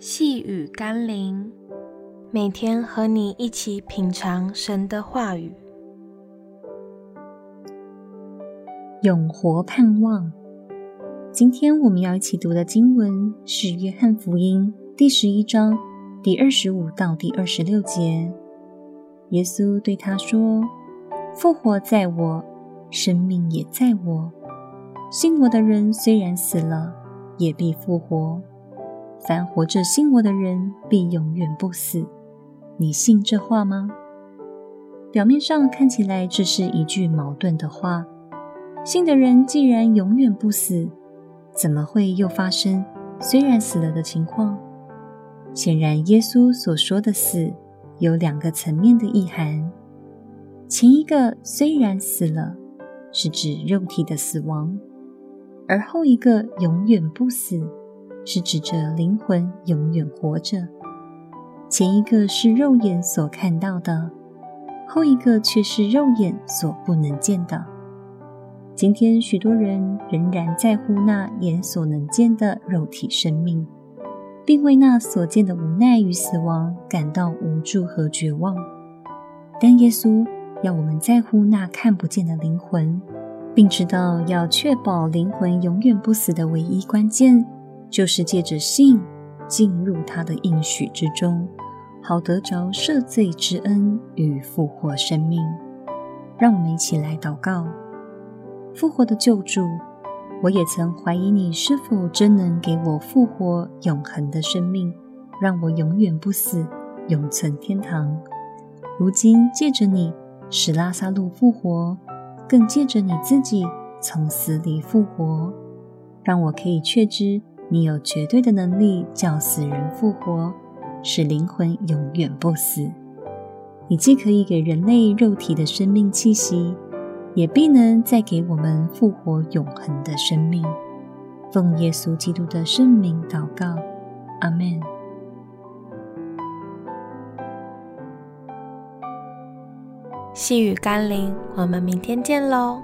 细雨甘霖，每天和你一起品尝神的话语，永活盼望。今天我们要一起读的经文是《约翰福音》第十一章第二十五到第二十六节。耶稣对他说：“复活在我，生命也在我。信我的人虽然死了，也必复活；凡活着信我的人，必永远不死。你信这话吗？”表面上看起来这是一句矛盾的话。信的人既然永远不死，怎么会又发生虽然死了的情况？显然，耶稣所说的“死”有两个层面的意涵。前一个虽然死了，是指肉体的死亡。而后一个永远不死，是指着灵魂永远活着。前一个是肉眼所看到的，后一个却是肉眼所不能见的。今天许多人仍然在乎那眼所能见的肉体生命，并为那所见的无奈与死亡感到无助和绝望。但耶稣要我们在乎那看不见的灵魂。并知道要确保灵魂永远不死的唯一关键，就是借着信进入他的应许之中，好得着赦罪之恩与复活生命。让我们一起来祷告：复活的救主，我也曾怀疑你是否真能给我复活永恒的生命，让我永远不死，永存天堂。如今借着你使拉撒路复活。更借着你自己从死里复活，让我可以确知你有绝对的能力叫死人复活，使灵魂永远不死。你既可以给人类肉体的生命气息，也必能再给我们复活永恒的生命。奉耶稣基督的圣名祷告，阿门。细雨甘霖，我们明天见喽。